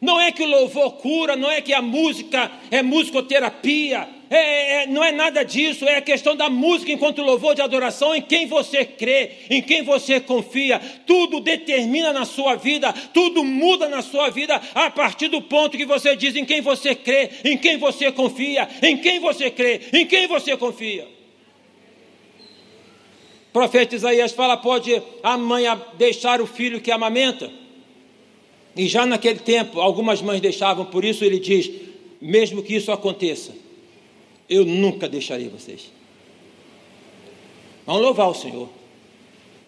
Não é que o louvor cura, não é que a música é musicoterapia, é, é, não é nada disso, é a questão da música enquanto louvor de adoração, em quem você crê, em quem você confia. Tudo determina na sua vida, tudo muda na sua vida a partir do ponto que você diz em quem você crê, em quem você confia, em quem você crê, em quem você confia. O profeta Isaías fala: pode a mãe deixar o filho que amamenta? E já naquele tempo, algumas mães deixavam, por isso ele diz: mesmo que isso aconteça, eu nunca deixarei vocês. Vamos louvar o Senhor.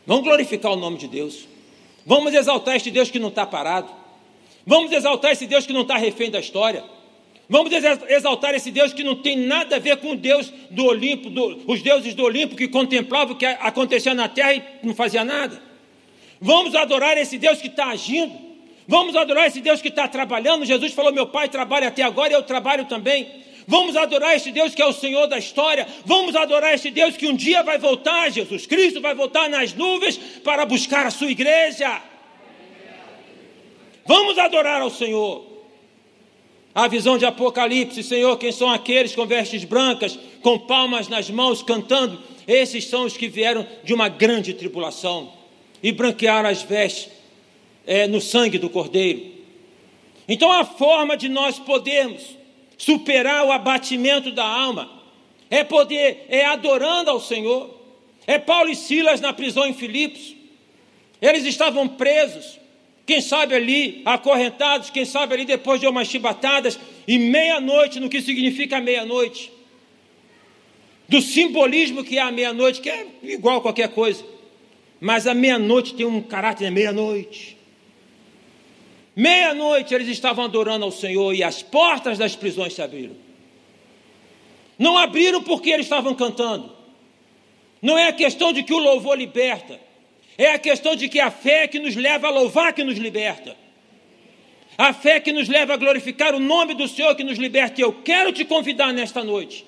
Vamos glorificar o nome de Deus. Vamos exaltar este Deus que não está parado. Vamos exaltar esse Deus que não está refém da história. Vamos exaltar esse Deus que não tem nada a ver com o Deus do Olimpo, do, os deuses do Olimpo que contemplavam o que acontecia na terra e não fazia nada. Vamos adorar esse Deus que está agindo. Vamos adorar esse Deus que está trabalhando. Jesus falou: Meu pai trabalha até agora e eu trabalho também. Vamos adorar este Deus que é o Senhor da história. Vamos adorar este Deus que um dia vai voltar. Jesus Cristo vai voltar nas nuvens para buscar a sua igreja. Vamos adorar ao Senhor. A visão de Apocalipse, Senhor, quem são aqueles com vestes brancas, com palmas nas mãos, cantando? Esses são os que vieram de uma grande tribulação e branquearam as vestes é, no sangue do Cordeiro. Então, a forma de nós podermos superar o abatimento da alma, é poder, é adorando ao Senhor. É Paulo e Silas na prisão em Filipos. Eles estavam presos, quem sabe ali acorrentados, quem sabe ali depois de umas chibatadas, e meia-noite, no que significa meia-noite. Do simbolismo que é a meia-noite, que é igual a qualquer coisa. Mas a meia-noite tem um caráter, é meia-noite. Meia-noite eles estavam adorando ao Senhor e as portas das prisões se abriram. Não abriram porque eles estavam cantando. Não é a questão de que o louvor liberta. É a questão de que a fé que nos leva a louvar que nos liberta. A fé que nos leva a glorificar o nome do Senhor que nos liberta. E eu quero te convidar nesta noite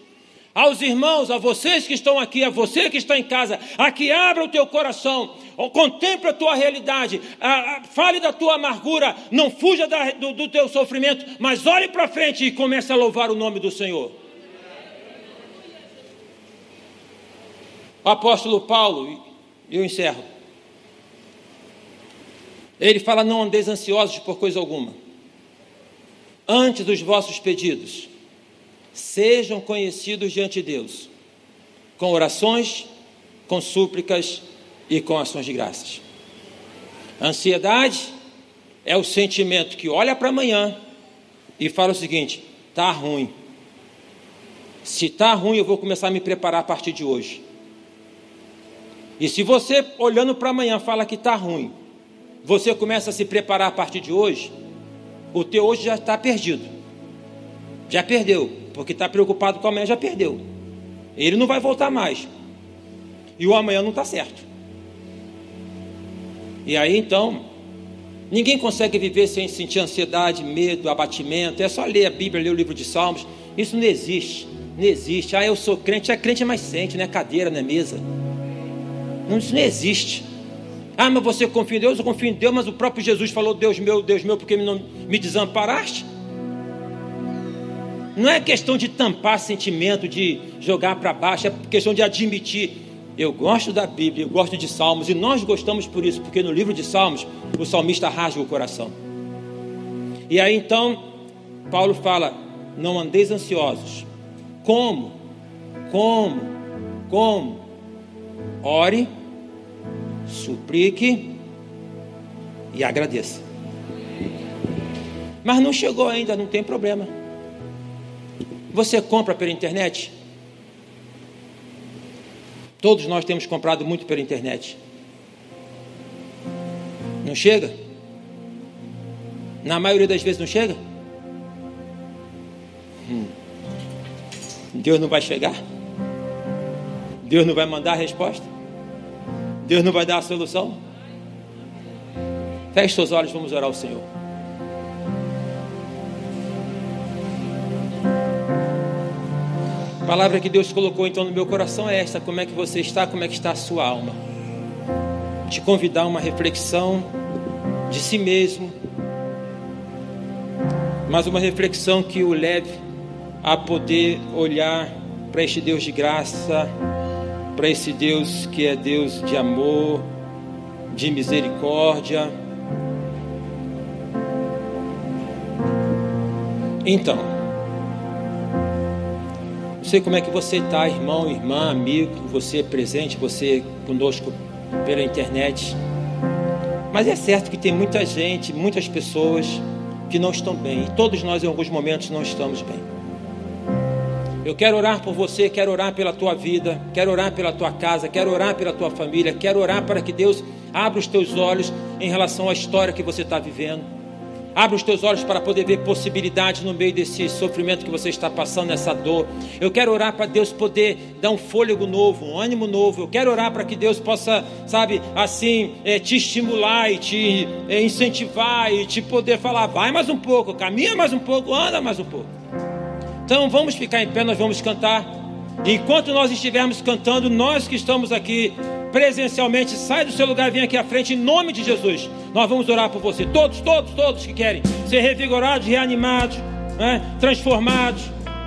aos irmãos, a vocês que estão aqui, a você que está em casa, a que abra o teu coração, contemple a tua realidade, a, a, fale da tua amargura, não fuja da, do, do teu sofrimento, mas olhe para frente e comece a louvar o nome do Senhor. O apóstolo Paulo, e eu encerro, ele fala: Não andeis ansiosos por coisa alguma, antes dos vossos pedidos sejam conhecidos diante de Deus, com orações, com súplicas e com ações de graças. ansiedade é o sentimento que olha para amanhã e fala o seguinte: está ruim. Se está ruim, eu vou começar a me preparar a partir de hoje. E se você, olhando para amanhã, fala que está ruim, você começa a se preparar a partir de hoje, o teu hoje já está perdido. Já perdeu, porque está preocupado com amanhã, já perdeu. Ele não vai voltar mais. E o amanhã não está certo. E aí então, ninguém consegue viver sem sentir ansiedade, medo, abatimento. É só ler a Bíblia, ler o livro de Salmos. Isso não existe. Não existe. Ah, eu sou crente. É crente, mas sente, não é cadeira, não é mesa. Não, isso não existe. Ah, mas você confia em Deus? Eu confio em Deus, mas o próprio Jesus falou: Deus meu, Deus meu, porque não me desamparaste? Não é questão de tampar sentimento, de jogar para baixo, é questão de admitir. Eu gosto da Bíblia, eu gosto de Salmos, e nós gostamos por isso, porque no livro de Salmos o salmista rasga o coração. E aí então, Paulo fala: não andeis ansiosos. Como? Como? Como? Ore suplique e agradeça. Mas não chegou ainda, não tem problema. Você compra pela internet? Todos nós temos comprado muito pela internet. Não chega? Na maioria das vezes não chega? Hum. Deus não vai chegar? Deus não vai mandar a resposta? Deus não vai dar a solução? Feche seus olhos, vamos orar ao Senhor. A palavra que Deus colocou então no meu coração é esta: como é que você está, como é que está a sua alma. Te convidar a uma reflexão de si mesmo, mas uma reflexão que o leve a poder olhar para este Deus de graça para esse Deus que é Deus de amor, de misericórdia. Então, não sei como é que você está, irmão, irmã, amigo, você presente, você conosco pela internet. Mas é certo que tem muita gente, muitas pessoas que não estão bem. E todos nós, em alguns momentos, não estamos bem. Eu quero orar por você, quero orar pela tua vida, quero orar pela tua casa, quero orar pela tua família, quero orar para que Deus abra os teus olhos em relação à história que você está vivendo. Abra os teus olhos para poder ver possibilidades no meio desse sofrimento que você está passando, nessa dor. Eu quero orar para Deus poder dar um fôlego novo, um ânimo novo. Eu quero orar para que Deus possa, sabe, assim, é, te estimular e te é, incentivar e te poder falar: vai mais um pouco, caminha mais um pouco, anda mais um pouco. Então vamos ficar em pé, nós vamos cantar. Enquanto nós estivermos cantando, nós que estamos aqui presencialmente, sai do seu lugar, vem aqui à frente em nome de Jesus. Nós vamos orar por você. Todos, todos, todos que querem ser revigorados, reanimados, né, transformados,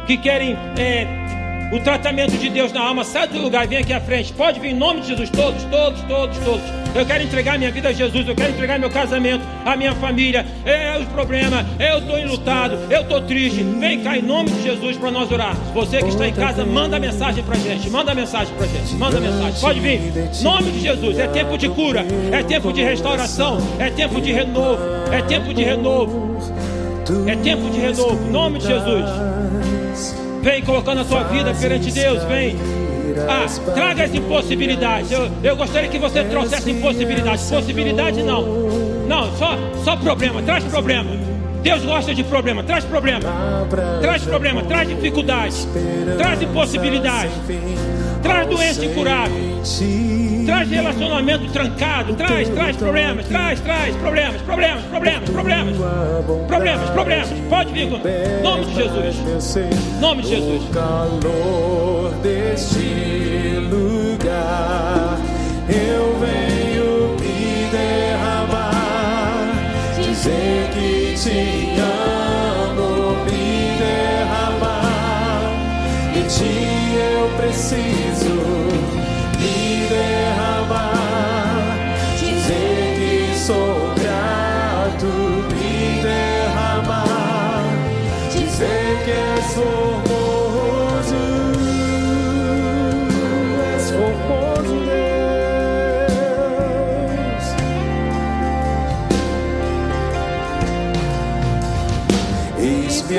que querem é, o tratamento de Deus na alma, sai do lugar, vem aqui à frente. Pode vir em nome de Jesus, todos, todos, todos, todos. Eu quero entregar minha vida a Jesus, eu quero entregar meu casamento, a minha família. É os problemas, eu estou enlutado, eu estou triste. Vem cá em nome de Jesus para nós orar. Você que está em casa, manda mensagem para gente, manda mensagem para gente, manda mensagem. Pode vir, nome de Jesus. É tempo de cura, é tempo de restauração, é tempo de renovo, é tempo de renovo, é tempo de renovo. Nome de Jesus. Vem colocando a sua vida perante Deus, vem. Ah, traga as impossibilidades. Eu, eu gostaria que você trouxesse impossibilidades. Possibilidade não. Não, só, só problema. Traz problema. Deus gosta de problema. Traz problema. Traz problema. Traz dificuldade. Traz impossibilidade. Traz doença incurável traz relacionamento trancado, traz, traz problemas, traz, traz problemas, problemas, problemas, problemas, problemas, problemas. Pode vir, nome de Jesus, nome de Jesus. Calor deste lugar, eu venho me derramar, dizer que te amo, me derramar, de ti eu preciso. que és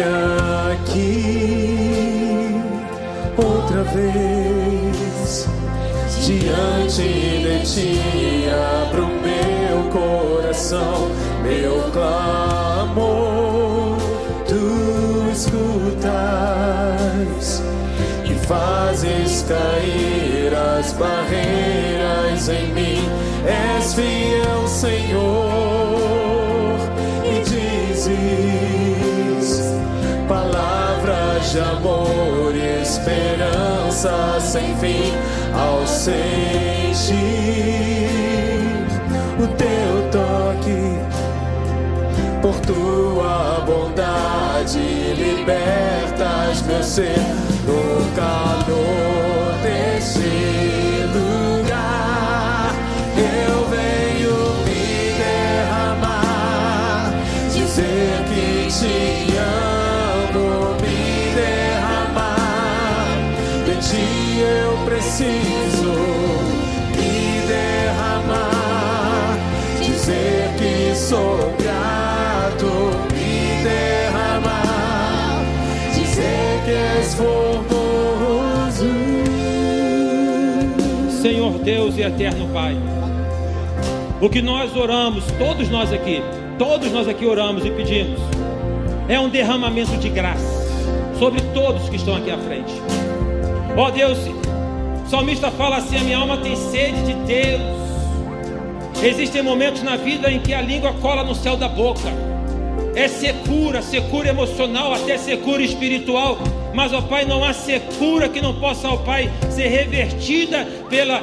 aqui outra vez diante de ti. Abro meu coração, meu clamor, tu escutas e fazes cair as barreiras em mim. És fiel, Senhor, esperança sem fim ao sentir o teu toque. Por tua bondade libertas meu ser no calor desse lugar. Preciso me derramar, dizer que sou grato, me derramar, dizer que és formoso. Senhor Deus e eterno Pai, o que nós oramos, todos nós aqui, todos nós aqui oramos e pedimos, é um derramamento de graça sobre todos que estão aqui à frente. Ó Deus, o salmista fala assim: a minha alma tem sede de Deus. Existem momentos na vida em que a língua cola no céu da boca. É secura, secura emocional, até secura espiritual. Mas, ó Pai, não há secura que não possa, ó Pai, ser revertida pela,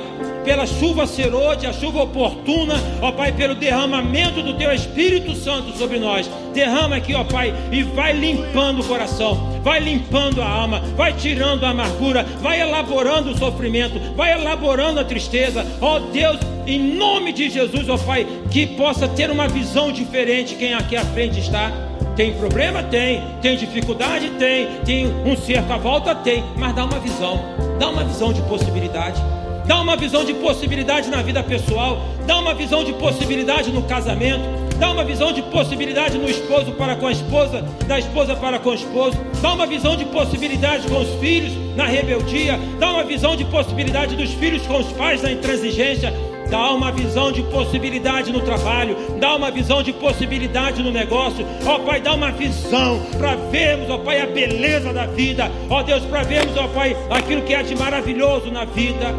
pela chuva serode, a chuva oportuna, ó Pai, pelo derramamento do Teu Espírito Santo sobre nós. Derrama aqui, ó Pai, e vai limpando o coração, vai limpando a alma, vai tirando a amargura, vai elaborando o sofrimento, vai elaborando a tristeza. Ó Deus, em nome de Jesus, ó Pai, que possa ter uma visão diferente quem aqui à frente está. Tem problema? Tem. Tem dificuldade? Tem. Tem um cerco à volta? Tem. Mas dá uma visão. Dá uma visão de possibilidade. Dá uma visão de possibilidade na vida pessoal. Dá uma visão de possibilidade no casamento. Dá uma visão de possibilidade no esposo para com a esposa, da esposa para com o esposo. Dá uma visão de possibilidade com os filhos na rebeldia. Dá uma visão de possibilidade dos filhos com os pais na intransigência. Dá uma visão de possibilidade no trabalho, dá uma visão de possibilidade no negócio. Ó Pai, dá uma visão para vermos, ó Pai, a beleza da vida. Ó Deus, para vermos, ó Pai, aquilo que é de maravilhoso na vida.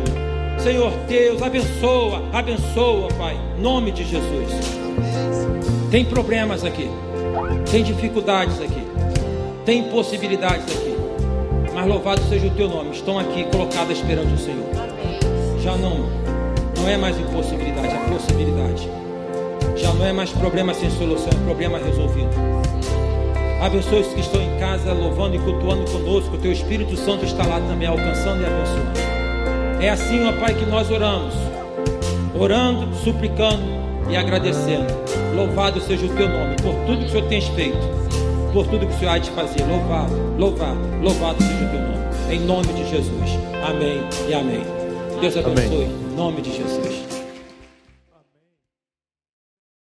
Senhor Deus, abençoa, abençoa, Pai, nome de Jesus. Tem problemas aqui, tem dificuldades aqui, tem impossibilidades aqui, mas louvado seja o teu nome. Estão aqui colocadas esperando o Senhor. Já não, não é mais impossibilidade, é possibilidade. Já não é mais problema sem solução, é problema resolvido. Abençoe os que estão em casa louvando e cultuando conosco. O teu Espírito Santo está lá também alcançando e abençoando. É assim, ó Pai, que nós oramos. Orando, suplicando e agradecendo. Louvado seja o teu nome por tudo que o Senhor tens feito. Por tudo que o Senhor há de fazer. Louvado, louvado, louvado seja o teu nome. Em nome de Jesus. Amém e amém. Deus abençoe. Em nome de Jesus.